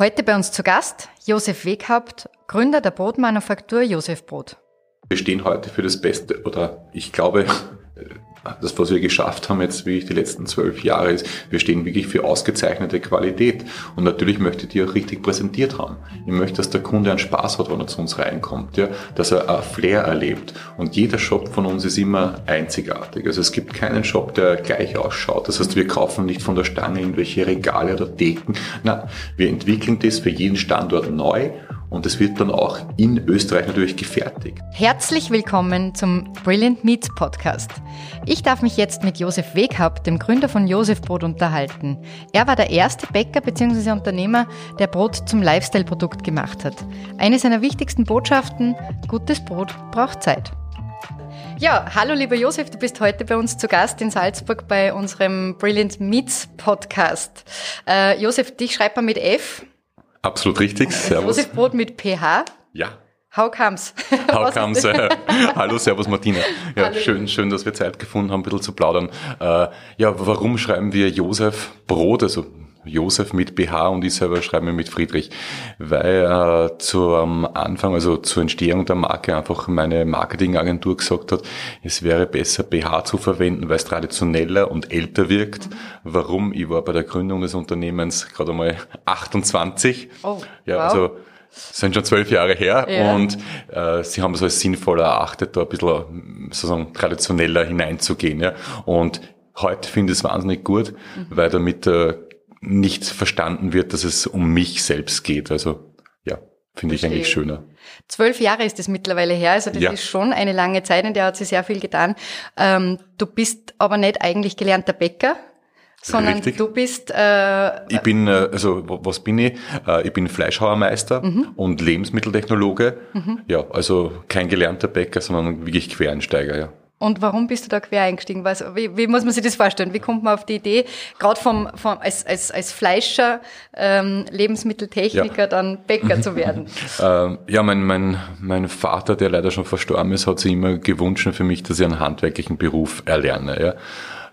Heute bei uns zu Gast Josef Weghaupt, Gründer der Brotmanufaktur Josef Brot. Wir stehen heute für das Beste oder ich glaube, das, was wir geschafft haben jetzt wirklich die letzten zwölf Jahre, ist, wir stehen wirklich für ausgezeichnete Qualität. Und natürlich möchte ich die auch richtig präsentiert haben. Ich möchte, dass der Kunde einen Spaß hat, wenn er zu uns reinkommt, ja, dass er ein Flair erlebt. Und jeder Shop von uns ist immer einzigartig. Also es gibt keinen Shop, der gleich ausschaut. Das heißt, wir kaufen nicht von der Stange irgendwelche Regale oder Decken. Nein, wir entwickeln das für jeden Standort neu und es wird dann auch in Österreich natürlich gefertigt. Herzlich willkommen zum Brilliant Meats Podcast. Ich darf mich jetzt mit Josef Weghaupt, dem Gründer von Josef Brot, unterhalten. Er war der erste Bäcker bzw. Unternehmer, der Brot zum Lifestyle-Produkt gemacht hat. Eine seiner wichtigsten Botschaften, gutes Brot braucht Zeit. Ja, hallo lieber Josef, du bist heute bei uns zu Gast in Salzburg bei unserem Brilliant Meats Podcast. Äh, Josef, dich schreibt man mit F. Absolut richtig. Servus. Josef Brot mit PH. Ja. How comes? How comes? Äh, hallo, Servus Martina. Ja, hallo. schön, schön, dass wir Zeit gefunden haben, ein bisschen zu plaudern. Äh, ja, warum schreiben wir Josef Brot? Also Josef mit BH und ich selber schreibe mir mit Friedrich, weil äh, zum Anfang, also zur Entstehung der Marke einfach meine Marketingagentur gesagt hat, es wäre besser BH zu verwenden, weil es traditioneller und älter wirkt. Warum? Ich war bei der Gründung des Unternehmens gerade einmal 28. Oh, ja, wow. also sind schon zwölf Jahre her ja. und äh, sie haben es als sinnvoller erachtet, da ein bisschen sozusagen traditioneller hineinzugehen. Ja. Und heute finde ich es wahnsinnig gut, mhm. weil damit äh, nicht verstanden wird, dass es um mich selbst geht. Also ja, finde ich eigentlich schöner. Zwölf Jahre ist es mittlerweile her, also das ja. ist schon eine lange Zeit, in der hat sich sehr viel getan. Ähm, du bist aber nicht eigentlich gelernter Bäcker, sondern Richtig. du bist. Äh, ich bin, äh, also was bin ich? Äh, ich bin Fleischhauermeister mhm. und Lebensmitteltechnologe. Mhm. Ja, also kein gelernter Bäcker, sondern wirklich Quereinsteiger, ja. Und warum bist du da quer eingestiegen? Was, wie, wie muss man sich das vorstellen? Wie kommt man auf die Idee, gerade vom, vom als, als, als Fleischer, ähm, Lebensmitteltechniker, ja. dann Bäcker zu werden? ähm, ja, mein, mein, mein Vater, der leider schon verstorben ist, hat sich immer gewünscht für mich, dass ich einen handwerklichen Beruf erlerne.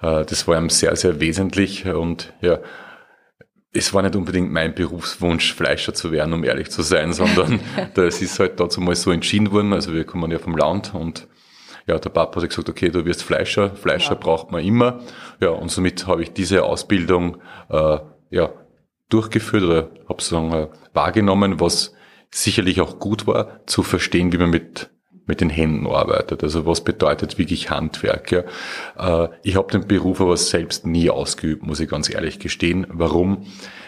Ja. Äh, das war ihm sehr, sehr wesentlich und ja, es war nicht unbedingt mein Berufswunsch, Fleischer zu werden, um ehrlich zu sein, sondern das ist halt dazu mal so entschieden worden. Also wir kommen ja vom Land und ja, der Papa hat gesagt, okay, du wirst Fleischer, Fleischer ja. braucht man immer. Ja, und somit habe ich diese Ausbildung äh, ja, durchgeführt oder habe sozusagen äh, wahrgenommen, was sicherlich auch gut war, zu verstehen, wie man mit mit den Händen arbeitet. Also was bedeutet wirklich Handwerk? Ja? Äh, ich habe den Beruf aber selbst nie ausgeübt, muss ich ganz ehrlich gestehen. Warum?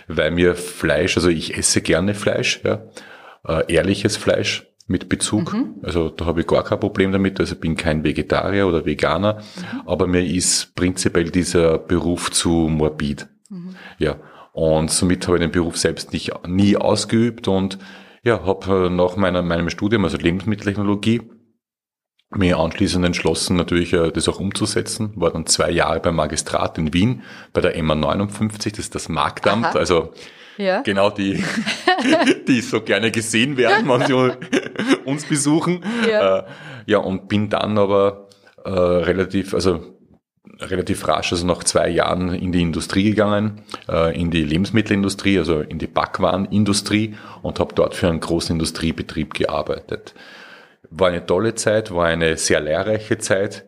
Weil mir Fleisch, also ich esse gerne Fleisch, ja? äh, ehrliches Fleisch, mit Bezug. Mhm. Also da habe ich gar kein Problem damit. Also bin kein Vegetarier oder Veganer, mhm. aber mir ist prinzipiell dieser Beruf zu morbid. Mhm. Ja. Und somit habe ich den Beruf selbst nicht, nie ausgeübt und ja, habe nach meiner, meinem Studium, also Lebensmitteltechnologie, mir anschließend entschlossen, natürlich äh, das auch umzusetzen. War dann zwei Jahre beim Magistrat in Wien bei der MA 59, das ist das Marktamt. Aha. Also ja. Genau die, die so gerne gesehen werden, wenn sie uns besuchen. Ja. Äh, ja, und bin dann aber äh, relativ, also relativ rasch, also nach zwei Jahren in die Industrie gegangen, äh, in die Lebensmittelindustrie, also in die Backwarenindustrie und habe dort für einen großen Industriebetrieb gearbeitet. War eine tolle Zeit, war eine sehr lehrreiche Zeit,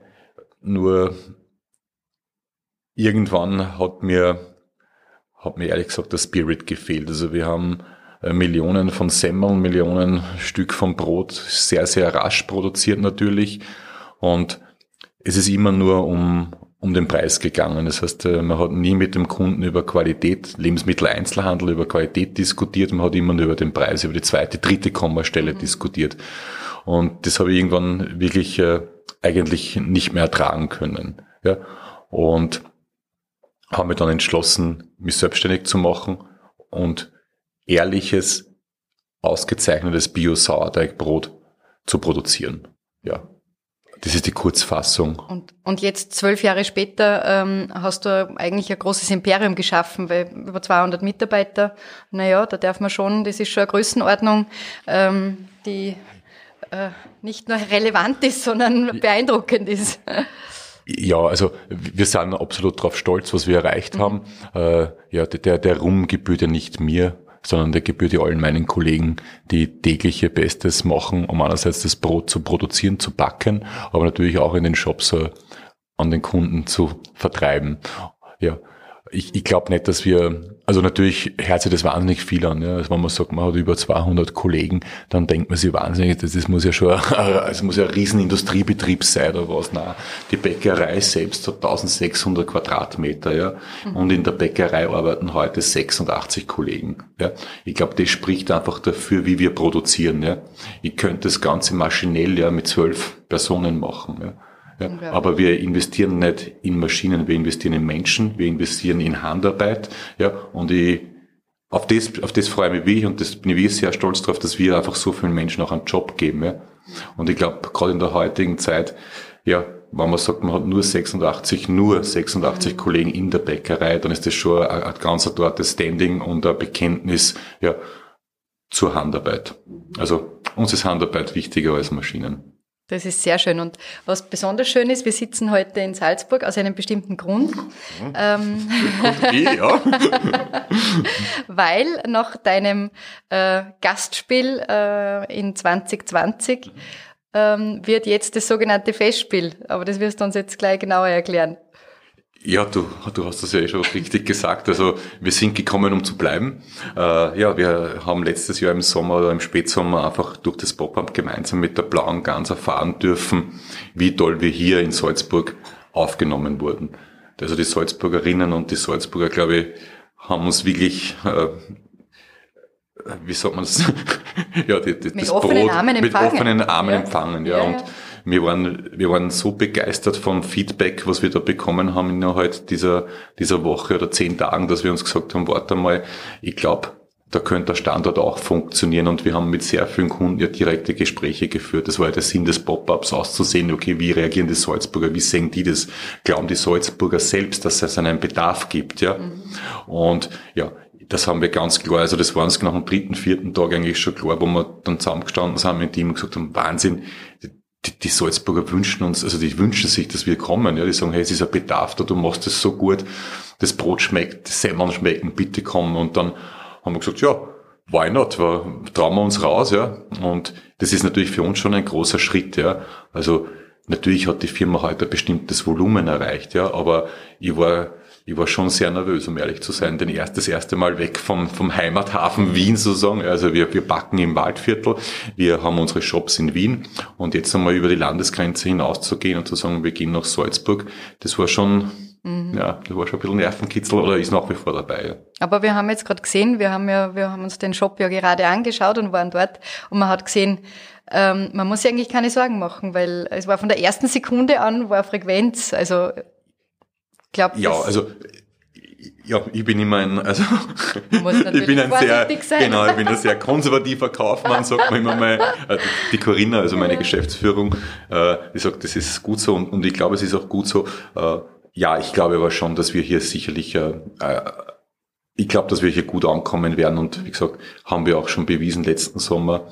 nur irgendwann hat mir hat mir ehrlich gesagt der Spirit gefehlt. Also wir haben Millionen von Semmeln, Millionen Stück von Brot, sehr, sehr rasch produziert natürlich. Und es ist immer nur um, um den Preis gegangen. Das heißt, äh, man hat nie mit dem Kunden über Qualität, Lebensmitteleinzelhandel, über Qualität diskutiert. Man hat immer nur über den Preis, über die zweite, dritte Kommastelle mhm. diskutiert. Und das habe ich irgendwann wirklich äh, eigentlich nicht mehr ertragen können. Ja. Und habe mich dann entschlossen, mich selbstständig zu machen und ehrliches, ausgezeichnetes Bio-Sauerteigbrot zu produzieren. Ja. Das ist die Kurzfassung. Und, und jetzt zwölf Jahre später ähm, hast du eigentlich ein großes Imperium geschaffen, weil über 200 Mitarbeiter, naja, da darf man schon, das ist schon eine Größenordnung, ähm, die äh, nicht nur relevant ist, sondern beeindruckend ist. Ja, also wir sind absolut darauf stolz, was wir erreicht mhm. haben. Äh, ja, der, der Ruhm gebührt ja nicht mir, sondern der gebührt ja allen meinen Kollegen, die tägliche Bestes machen, um einerseits das Brot zu produzieren, zu backen, aber natürlich auch in den Shops äh, an den Kunden zu vertreiben. Ja, ich, ich glaube nicht, dass wir, also natürlich hört sich das wahnsinnig viel an. Ja. Also wenn man sagt, man hat über 200 Kollegen, dann denkt man sich wahnsinnig, das, das muss ja schon, es muss ja ein Riesenindustriebetrieb sein oder was. Nein, die Bäckerei selbst hat 1600 Quadratmeter, ja. Mhm. Und in der Bäckerei arbeiten heute 86 Kollegen. Ja. Ich glaube, das spricht einfach dafür, wie wir produzieren. Ja. Ich könnte das Ganze maschinell ja mit zwölf Personen machen. Ja. Ja, aber wir investieren nicht in Maschinen, wir investieren in Menschen, wir investieren in Handarbeit. Ja, und ich, auf das, auf das freue ich mich und das bin ich sehr stolz darauf, dass wir einfach so vielen Menschen auch einen Job geben. Ja. Und ich glaube, gerade in der heutigen Zeit, ja, wenn man sagt, man hat nur 86, nur 86 mhm. Kollegen in der Bäckerei, dann ist das schon ein, ein ganz dortes Standing und ein Bekenntnis, ja, zur Handarbeit. Also uns ist Handarbeit wichtiger als Maschinen. Das ist sehr schön. Und was besonders schön ist, wir sitzen heute in Salzburg aus einem bestimmten Grund. Mhm. Ähm, ja. weil nach deinem äh, Gastspiel äh, in 2020 ähm, wird jetzt das sogenannte Festspiel. Aber das wirst du uns jetzt gleich genauer erklären. Ja, du, du hast das ja eh schon richtig gesagt. Also wir sind gekommen, um zu bleiben. Äh, ja, wir haben letztes Jahr im Sommer oder im Spätsommer einfach durch das Pop-Up gemeinsam mit der Blauen Gans erfahren dürfen, wie toll wir hier in Salzburg aufgenommen wurden. Also die Salzburgerinnen und die Salzburger, glaube ich, haben uns wirklich äh, wie sagt man das? ja, die, die, mit das offenen Brot Armen mit offenen Armen ja. empfangen, ja. ja und wir waren, wir waren so begeistert vom Feedback, was wir da bekommen haben innerhalb dieser, dieser Woche oder zehn Tagen, dass wir uns gesagt haben, warte mal, ich glaube, da könnte der Standort auch funktionieren und wir haben mit sehr vielen Kunden ja direkte Gespräche geführt. Das war ja der Sinn des Pop-ups auszusehen, okay, wie reagieren die Salzburger, wie sehen die das? Glauben die Salzburger selbst, dass es einen Bedarf gibt, ja? Und ja, das haben wir ganz klar, also das war uns nach dem dritten, vierten Tag eigentlich schon klar, wo wir dann zusammengestanden sind mit ihm und gesagt haben, Wahnsinn, die, die Salzburger wünschen uns, also die wünschen sich, dass wir kommen. Ja, die sagen, hey, es ist ein Bedarf da, du machst es so gut, das Brot schmeckt, die Semmeln schmecken, bitte kommen. Und dann haben wir gesagt, ja, why not? Trauen wir uns raus, ja. Und das ist natürlich für uns schon ein großer Schritt, ja. Also natürlich hat die Firma heute ein bestimmtes Volumen erreicht, ja, aber ich war ich war schon sehr nervös, um ehrlich zu sein, denn erst das erste Mal weg vom, vom Heimathafen Wien sozusagen. Also wir, wir backen im Waldviertel, wir haben unsere Shops in Wien und jetzt einmal über die Landesgrenze hinauszugehen und zu sagen, wir gehen nach Salzburg, das war schon, mhm. ja, das war schon ein bisschen Nervenkitzel oder ist nach wie vor dabei. Aber wir haben jetzt gerade gesehen, wir haben ja, wir haben uns den Shop ja gerade angeschaut und waren dort und man hat gesehen, ähm, man muss sich eigentlich keine Sorgen machen, weil es war von der ersten Sekunde an war Frequenz, also glaub, ja, also ja, ich bin immer ein, also ich bin ein sehr, genau, ich bin ein sehr konservativer Kaufmann, sagt man immer mal. Äh, die Corinna, also meine. Geschäftsführung, äh, die sagt, das ist gut so und, und ich glaube, es ist auch gut so. Äh, ja, ich glaube aber schon, dass wir hier sicherlich, ich glaube, dass wir hier gut ankommen werden und wie gesagt, haben wir auch schon bewiesen letzten Sommer.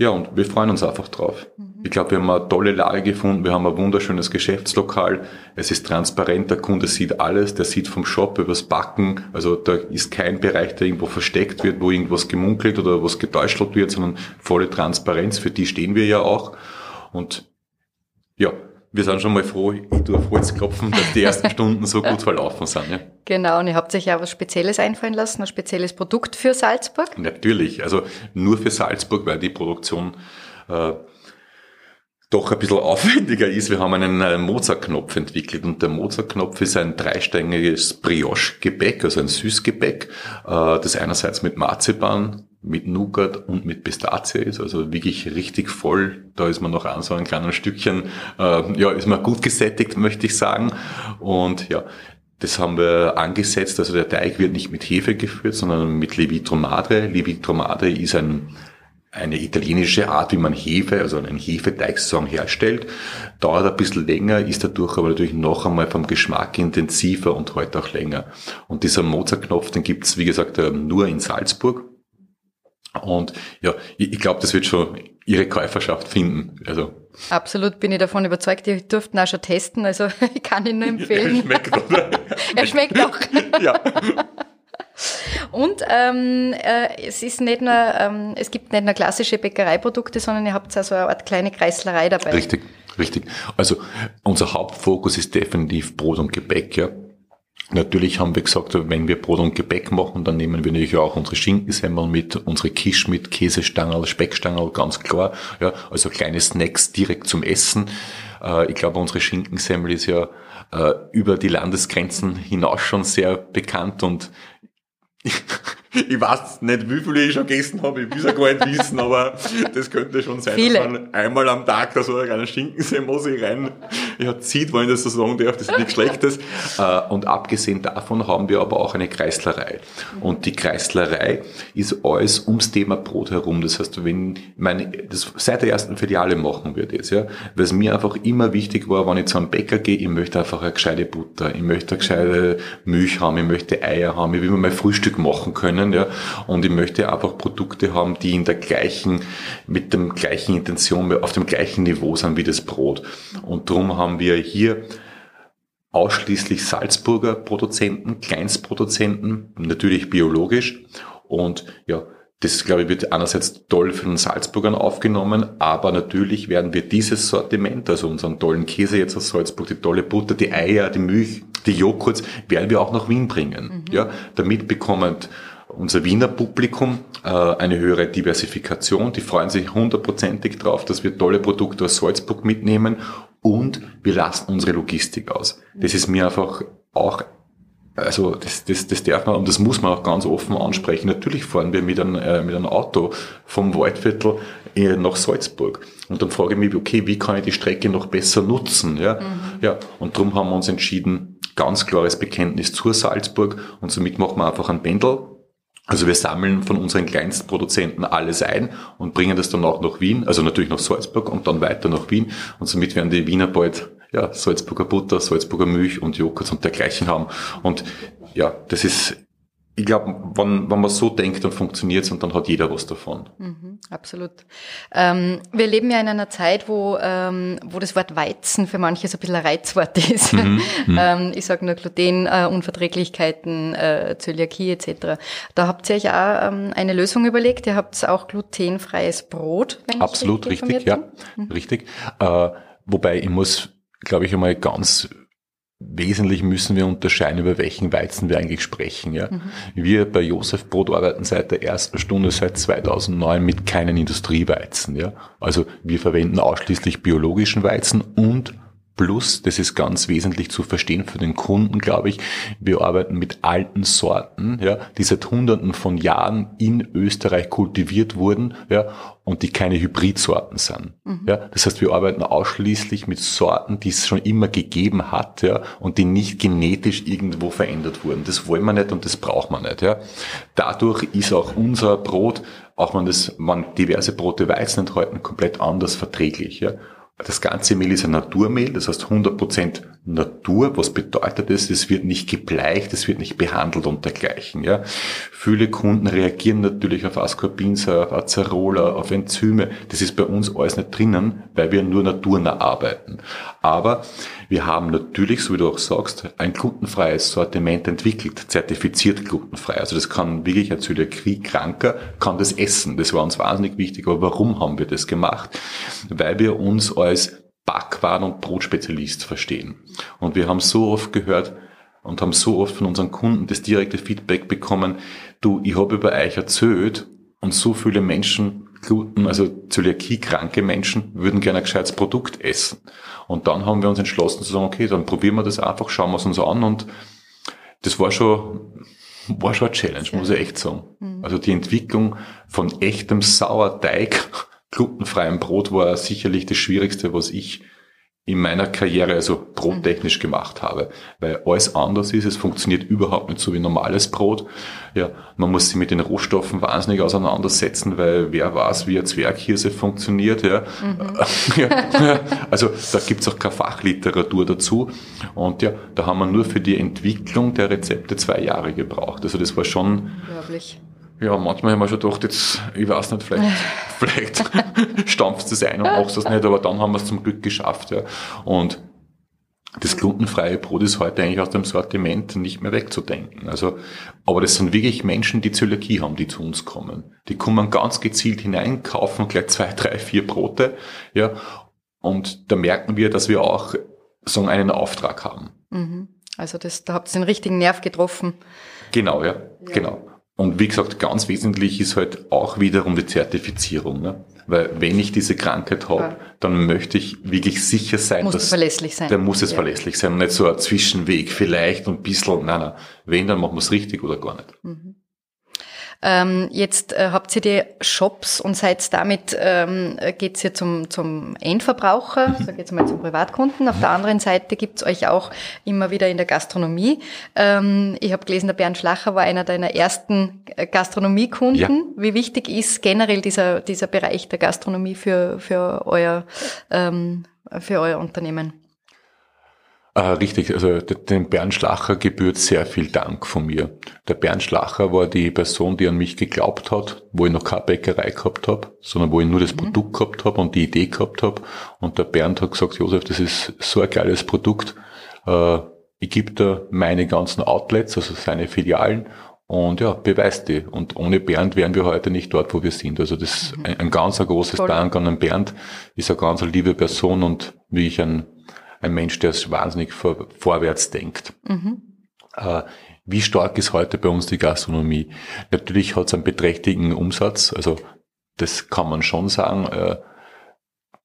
Ja, und wir freuen uns einfach drauf. Mhm. Ich glaube, wir haben eine tolle Lage gefunden, wir haben ein wunderschönes Geschäftslokal, es ist transparent, der Kunde sieht alles, der sieht vom Shop übers Backen, also da ist kein Bereich, der irgendwo versteckt wird, wo irgendwas gemunkelt oder was getäuscht wird, sondern volle Transparenz, für die stehen wir ja auch. Und ja, wir sind schon mal froh, ich tue auf Holz klopfen, dass die ersten Stunden so gut verlaufen sind. Ja. Genau, und ihr habt euch ja was Spezielles einfallen lassen, ein spezielles Produkt für Salzburg? Natürlich, also nur für Salzburg, weil die Produktion äh, doch ein bisschen aufwendiger ist. Wir haben einen äh, Mozart-Knopf entwickelt und der Mozart-Knopf ist ein dreistängiges Brioche-Gebäck, also ein Süßgebäck, äh, das einerseits mit Marzipan, mit Nougat und mit Pistazie ist, also wirklich richtig voll. Da ist man noch an so ein kleines Stückchen, äh, ja, ist man gut gesättigt, möchte ich sagen. Und ja, das haben wir angesetzt. Also der Teig wird nicht mit Hefe geführt, sondern mit Levitro Madre. Levitro Madre ist ein eine italienische Art, wie man Hefe, also einen Hefeteig sozusagen herstellt. Dauert ein bisschen länger, ist dadurch aber natürlich noch einmal vom Geschmack intensiver und heute auch länger. Und dieser Mozartknopf, den gibt's wie gesagt, ähm, nur in Salzburg. Und ja, ich, ich glaube, das wird schon ihre Käuferschaft finden. Also Absolut bin ich davon überzeugt. Die durften auch schon testen, also ich kann ihn nur empfehlen. Er schmeckt, oder? er schmeckt auch. ja. Und ähm, äh, es ist nicht nur, ähm, es gibt nicht nur klassische Bäckereiprodukte, sondern ihr habt also eine Art kleine Kreislerei dabei. Richtig, richtig. Also unser Hauptfokus ist definitiv Brot und Gebäck, ja. Natürlich haben wir gesagt, wenn wir Brot und Gebäck machen, dann nehmen wir natürlich auch unsere Schinkensemmel mit, unsere Kisch mit, Käsestangerl, Speckstangerl, ganz klar. Ja, also kleine Snacks direkt zum Essen. Äh, ich glaube, unsere Schinkensemmel ist ja äh, über die Landesgrenzen hinaus schon sehr bekannt und ich weiß nicht, wie viele ich schon gegessen habe, ich will es ja gar nicht wissen, aber das könnte schon sein, Viele. dass man einmal am Tag da so einen kleinen Schinkensee rein ja, zieht, wenn ich das so sagen darf, das ist nichts Schlechtes. Äh, Und abgesehen davon haben wir aber auch eine Kreislerei. Und die Kreislerei ist alles ums Thema Brot herum. Das heißt, wenn meine, das seit der ersten Filiale machen wir das, ja, weil es mir einfach immer wichtig war, wenn ich zu einem Bäcker gehe, ich möchte einfach eine gescheite Butter, ich möchte eine gescheite Milch haben, ich möchte Eier haben, ich will mir mein Frühstück machen können, ja, und ich möchte einfach Produkte haben, die in der gleichen, mit dem gleichen Intention, auf dem gleichen Niveau sind wie das Brot. Und darum haben wir hier ausschließlich Salzburger Produzenten, Kleinstproduzenten, natürlich biologisch. Und ja, das, glaube ich, wird einerseits toll für den Salzburgern aufgenommen, aber natürlich werden wir dieses Sortiment, also unseren tollen Käse jetzt aus Salzburg, die tolle Butter, die Eier, die Milch, die Joghurts, werden wir auch nach Wien bringen. Mhm. Ja, damit bekommen unser Wiener Publikum äh, eine höhere Diversifikation. Die freuen sich hundertprozentig drauf, dass wir tolle Produkte aus Salzburg mitnehmen und wir lassen unsere Logistik aus. Das ist mir einfach auch also das, das, das darf man und das muss man auch ganz offen ansprechen. Natürlich fahren wir mit einem, äh, mit einem Auto vom Waldviertel äh, nach Salzburg. Und dann frage ich mich, okay, wie kann ich die Strecke noch besser nutzen? Ja, mhm. ja. Und darum haben wir uns entschieden, ganz klares Bekenntnis zur Salzburg und somit machen wir einfach ein Pendel also wir sammeln von unseren Kleinstproduzenten alles ein und bringen das dann auch nach Wien, also natürlich nach Salzburg und dann weiter nach Wien. Und somit werden die Wiener bald ja, Salzburger Butter, Salzburger Milch und Joghurt und dergleichen haben. Und ja, das ist ich glaube, wenn, wenn man so denkt, dann funktioniert's und dann hat jeder was davon. Mhm, absolut. Ähm, wir leben ja in einer Zeit, wo, ähm, wo das Wort Weizen für manche so ein bisschen ein Reizwort ist. Mhm, mhm. ähm, ich sage nur Gluten, äh, äh, Zöliakie etc. Da habt ihr euch auch ähm, eine Lösung überlegt. Ihr habt auch glutenfreies Brot. Wenn Absolut, ich richtig, ja. Mhm. Richtig. Äh, wobei ich muss, glaube ich, einmal ganz wesentlich müssen wir unterscheiden, über welchen Weizen wir eigentlich sprechen. Ja? Mhm. Wir bei Josef Brot arbeiten seit der ersten Stunde, seit 2009 mit keinen Industrieweizen. Ja? Also wir verwenden ausschließlich biologischen Weizen und Plus, das ist ganz wesentlich zu verstehen für den Kunden, glaube ich. Wir arbeiten mit alten Sorten, ja, die seit Hunderten von Jahren in Österreich kultiviert wurden, ja, und die keine Hybridsorten sind. Mhm. Ja, das heißt, wir arbeiten ausschließlich mit Sorten, die es schon immer gegeben hat, ja, und die nicht genetisch irgendwo verändert wurden. Das wollen wir nicht und das braucht man nicht, ja. Dadurch ist auch unser Brot, auch wenn das, man diverse Brote Weizen enthalten, komplett anders verträglich, ja. Das ganze Mehl ist ein Naturmehl, das heißt 100% Natur. Was bedeutet das? Es wird nicht gebleicht, es wird nicht behandelt und dergleichen. Ja. Viele Kunden reagieren natürlich auf Ascorbinsäure, auf Acerola, auf Enzyme. Das ist bei uns alles nicht drinnen, weil wir nur naturnah arbeiten. Aber wir haben natürlich, so wie du auch sagst, ein glutenfreies Sortiment entwickelt, zertifiziert glutenfrei. Also das kann wirklich ein Zöliakie-Kranker, kann das essen. Das war uns wahnsinnig wichtig. Aber warum haben wir das gemacht? Weil wir uns als Backwaren- und Brotspezialist verstehen. Und wir haben so oft gehört, und haben so oft von unseren Kunden das direkte Feedback bekommen, du, ich habe über euch erzählt und so viele Menschen Gluten, also Zöliakie-kranke Menschen würden gerne ein gescheites Produkt essen. Und dann haben wir uns entschlossen zu sagen, okay, dann probieren wir das einfach, schauen wir es uns an und das war schon, war schon eine Challenge, muss ich echt sagen. Mhm. Also die Entwicklung von echtem Sauerteig, glutenfreiem Brot war sicherlich das Schwierigste, was ich in meiner Karriere, also brottechnisch mhm. gemacht habe. Weil alles anders ist, es funktioniert überhaupt nicht so wie normales Brot. Ja, man muss sich mit den Rohstoffen wahnsinnig auseinandersetzen, weil wer weiß, wie eine Zwerghirse funktioniert. Ja. Mhm. ja also da gibt's auch keine Fachliteratur dazu. Und ja, da haben wir nur für die Entwicklung der Rezepte zwei Jahre gebraucht. Also das war schon... Unglaublich. Ja, manchmal haben wir schon gedacht, jetzt, ich weiß nicht, vielleicht, vielleicht stampfst du es ein und machst es nicht, aber dann haben wir es zum Glück geschafft, ja. Und Das glutenfreie Brot ist heute eigentlich aus dem Sortiment nicht mehr wegzudenken. Also, aber das sind wirklich Menschen, die Zöliakie haben, die zu uns kommen. Die kommen ganz gezielt hinein, kaufen gleich zwei, drei, vier Brote, ja. Und da merken wir, dass wir auch so einen Auftrag haben. Mhm. Also das, da habt ihr den richtigen Nerv getroffen. Genau, ja, ja. genau. Und wie gesagt, ganz wesentlich ist halt auch wiederum die Zertifizierung. Ne? Weil wenn ich diese Krankheit habe, ja. dann möchte ich wirklich sicher sein, muss dass... verlässlich sein. Dann muss es ja. verlässlich sein und nicht so ein Zwischenweg vielleicht und ein bisschen, nein, nein. Wenn, dann machen wir es richtig oder gar nicht. Mhm. Ähm, jetzt äh, habt ihr die Shops und seid damit, ähm, geht's hier zum, zum Endverbraucher, mhm. sag jetzt mal zum Privatkunden. Auf der anderen Seite gibt's euch auch immer wieder in der Gastronomie. Ähm, ich habe gelesen, der Bernd Schlacher war einer deiner ersten äh, Gastronomiekunden. Ja. Wie wichtig ist generell dieser, dieser Bereich der Gastronomie für, für, euer, ähm, für euer Unternehmen? Äh, richtig, also dem Bernd Schlacher gebührt sehr viel Dank von mir. Der Bernd Schlacher war die Person, die an mich geglaubt hat, wo ich noch keine Bäckerei gehabt habe, sondern wo ich nur das mhm. Produkt gehabt habe und die Idee gehabt habe. Und der Bernd hat gesagt, Josef, das ist so ein geiles Produkt. Äh, ich gebe da meine ganzen Outlets, also seine Filialen und ja, beweist die. Und ohne Bernd wären wir heute nicht dort, wo wir sind. Also das ist mhm. ein, ein ganz ein großes Toll. Dank an den Bernd. Ist eine ganz liebe Person und wie ich ein ein Mensch, der wahnsinnig vor, vorwärts denkt. Mhm. Äh, wie stark ist heute bei uns die Gastronomie? Natürlich hat es einen beträchtlichen Umsatz, also das kann man schon sagen. Äh,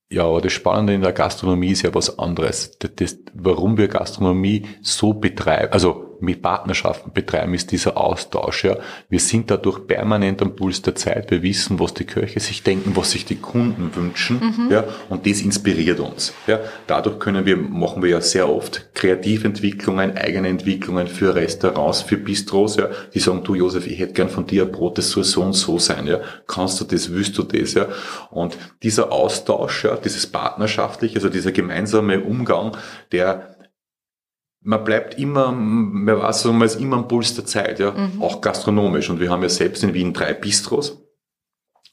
ja, aber das Spannende in der Gastronomie ist ja was anderes. Das, das, warum wir Gastronomie so betreiben, also mit Partnerschaften betreiben, ist dieser Austausch. Ja. Wir sind dadurch permanent am Puls der Zeit. Wir wissen, was die Köche sich denken, was sich die Kunden wünschen. Mhm. Ja, und das inspiriert uns. Ja. Dadurch können wir, machen wir ja sehr oft Kreativentwicklungen, eigene Entwicklungen für Restaurants, für Bistros. Ja. Die sagen, du Josef, ich hätte gern von dir ein Brot, das soll so und so sein. Ja. Kannst du das, willst du das? Ja. Und dieser Austausch, ja, dieses partnerschaftliche, also dieser gemeinsame Umgang, der man bleibt immer, man weiß, man ist immer am Puls der Zeit, ja, mhm. auch gastronomisch. Und wir haben ja selbst in Wien drei Bistros.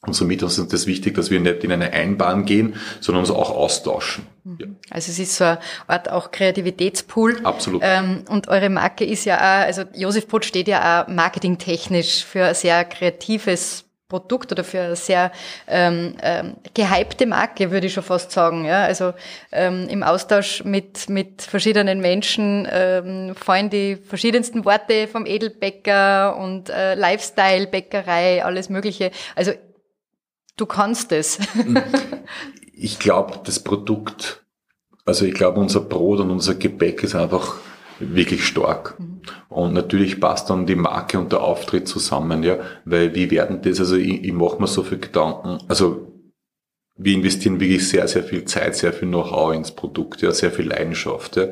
Und somit ist uns das wichtig, dass wir nicht in eine Einbahn gehen, sondern uns auch austauschen. Mhm. Ja. Also es ist so eine Art auch Kreativitätspool. Absolut. Ähm, und eure Marke ist ja auch, also Josef Brot steht ja auch marketingtechnisch für ein sehr kreatives Produkt oder für eine sehr ähm, ähm, gehypte Marke, würde ich schon fast sagen. Ja? Also ähm, im Austausch mit, mit verschiedenen Menschen ähm, fallen die verschiedensten Worte vom Edelbäcker und äh, Lifestyle, Bäckerei, alles Mögliche. Also du kannst es. ich glaube, das Produkt, also ich glaube, unser Brot und unser Gebäck ist einfach wirklich stark. Mhm. Und natürlich passt dann die Marke und der Auftritt zusammen, ja, weil wie werden das, also ich, ich mache mir so viel Gedanken, also wir investieren wirklich sehr, sehr viel Zeit, sehr viel Know-how ins Produkt, ja, sehr viel Leidenschaft, ja.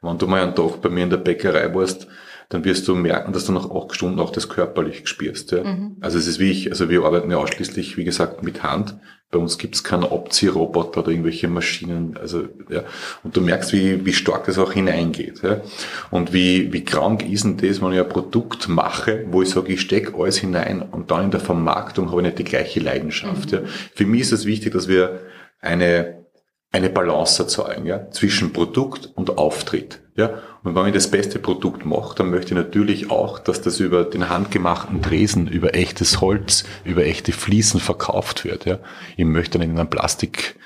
Wenn du mal einen Tag bei mir in der Bäckerei warst, dann wirst du merken, dass du nach acht Stunden auch das körperlich spürst. Ja? Mhm. Also es ist wie ich, also wir arbeiten ja ausschließlich, wie gesagt, mit Hand. Bei uns gibt's keinen Abziehroboter oder irgendwelche Maschinen. Also ja, und du merkst, wie, wie stark das auch hineingeht. Ja? Und wie, wie krank ist denn das, wenn ich ein Produkt mache, wo ich sage, ich stecke alles hinein und dann in der Vermarktung habe ich nicht die gleiche Leidenschaft. Mhm. Ja? Für mich ist es wichtig, dass wir eine eine Balance erzeugen, ja, zwischen Produkt und Auftritt, ja. Und wenn ich das beste Produkt mache, dann möchte ich natürlich auch, dass das über den handgemachten Tresen, über echtes Holz, über echte Fliesen verkauft wird, ja. Ich möchte nicht in einem Plastik,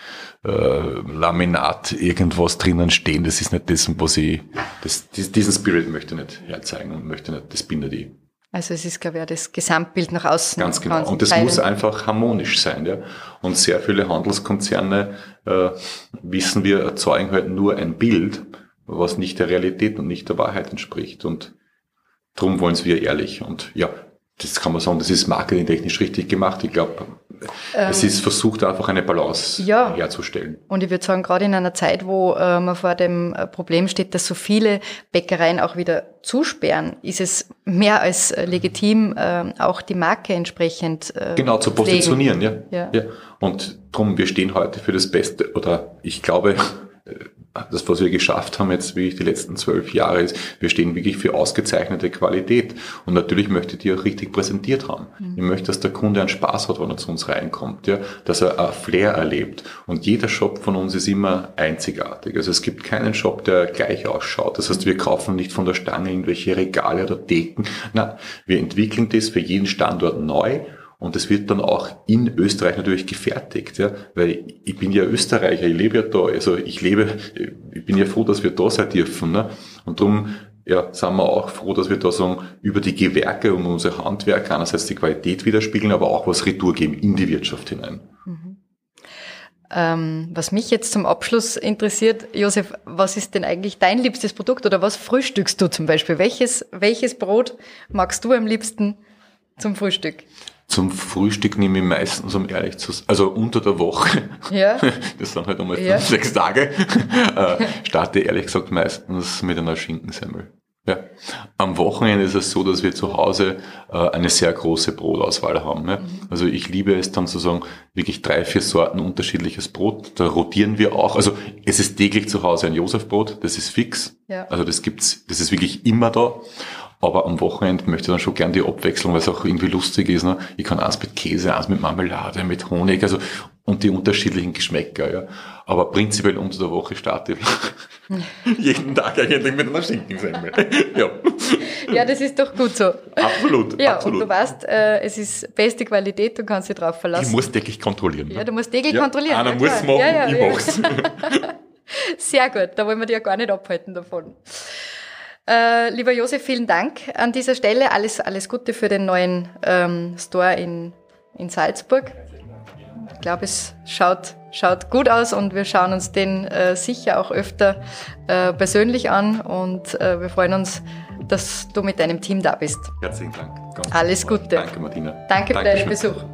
äh, irgendwas drinnen stehen, das ist nicht das, was ich, das, diesen Spirit möchte ich nicht herzeigen und möchte nicht, das bin nicht ich. Also es ist, glaube ich, das Gesamtbild nach außen. Ganz genau. Und das muss einfach harmonisch sein. Ja. Und sehr viele Handelskonzerne, äh, wissen wir, erzeugen halt nur ein Bild, was nicht der Realität und nicht der Wahrheit entspricht. Und darum wollen wir ehrlich. Und ja, das kann man sagen, das ist marketingtechnisch richtig gemacht. Ich glaube, ähm, es ist versucht, einfach eine Balance ja. herzustellen. Und ich würde sagen, gerade in einer Zeit, wo äh, man vor dem äh, Problem steht, dass so viele Bäckereien auch wieder zusperren, ist es mehr als äh, legitim, äh, auch die Marke entsprechend äh, Genau, zu positionieren, ja. ja. ja. Und drum, wir stehen heute für das Beste, oder ich glaube, das, was wir geschafft haben jetzt wirklich die letzten zwölf Jahre, ist, wir stehen wirklich für ausgezeichnete Qualität. Und natürlich möchte ich die auch richtig präsentiert haben. Mhm. Ich möchte, dass der Kunde einen Spaß hat, wenn er zu uns reinkommt, ja, dass er ein Flair erlebt. Und jeder Shop von uns ist immer einzigartig. Also es gibt keinen Shop, der gleich ausschaut. Das heißt, wir kaufen nicht von der Stange irgendwelche Regale oder Decken. Nein, wir entwickeln das für jeden Standort neu und es wird dann auch in Österreich natürlich gefertigt, ja, weil ich bin ja Österreicher, ich lebe ja da, also ich lebe, ich bin ja froh, dass wir da sein dürfen, ne? Und darum ja, sind wir auch froh, dass wir da sagen, über die Gewerke und unser Handwerk einerseits die Qualität widerspiegeln, aber auch was Retour geben in die Wirtschaft hinein. Mhm. Ähm, was mich jetzt zum Abschluss interessiert, Josef, was ist denn eigentlich dein liebstes Produkt oder was frühstückst du zum Beispiel? Welches, welches Brot magst du am liebsten zum Frühstück? Zum Frühstück nehme ich meistens, um ehrlich zu sein, also unter der Woche, ja. das sind halt einmal fünf, ja. sechs Tage, äh, starte ehrlich gesagt meistens mit einer Schinkensemmel. Ja. Am Wochenende ist es so, dass wir zu Hause äh, eine sehr große Brotauswahl haben. Ja. Mhm. Also ich liebe es dann zu sagen, wirklich drei, vier Sorten unterschiedliches Brot. Da rotieren wir auch. Also es ist täglich zu Hause ein Josefbrot, das ist fix. Ja. Also das gibt's, das ist wirklich immer da. Aber am Wochenende möchte ich dann schon gern die Abwechslung, weil es auch irgendwie lustig ist. Ne? Ich kann eins mit Käse, eins mit Marmelade, mit Honig, also und die unterschiedlichen Geschmäcker. Ja. Aber prinzipiell unter der Woche starte ich jeden Tag eigentlich mit einer Schinkensemmel. ja. ja, das ist doch gut so. Absolut. Ja, absolut. und du weißt, äh, es ist beste Qualität, du kannst dich drauf verlassen. Ich muss täglich kontrollieren. Ne? Ja, du musst täglich ja, kontrollieren. Einer ja, muss machen, ja, ich mach's. Sehr gut, da wollen wir dich ja gar nicht abhalten davon. Äh, lieber Josef, vielen Dank an dieser Stelle. Alles, alles Gute für den neuen ähm, Store in, in Salzburg. Ich glaube, es schaut, schaut gut aus und wir schauen uns den äh, sicher auch öfter äh, persönlich an und äh, wir freuen uns, dass du mit deinem Team da bist. Herzlichen Dank. Ganz Alles Gute. Danke, Martina. Danke für deinen Besuch.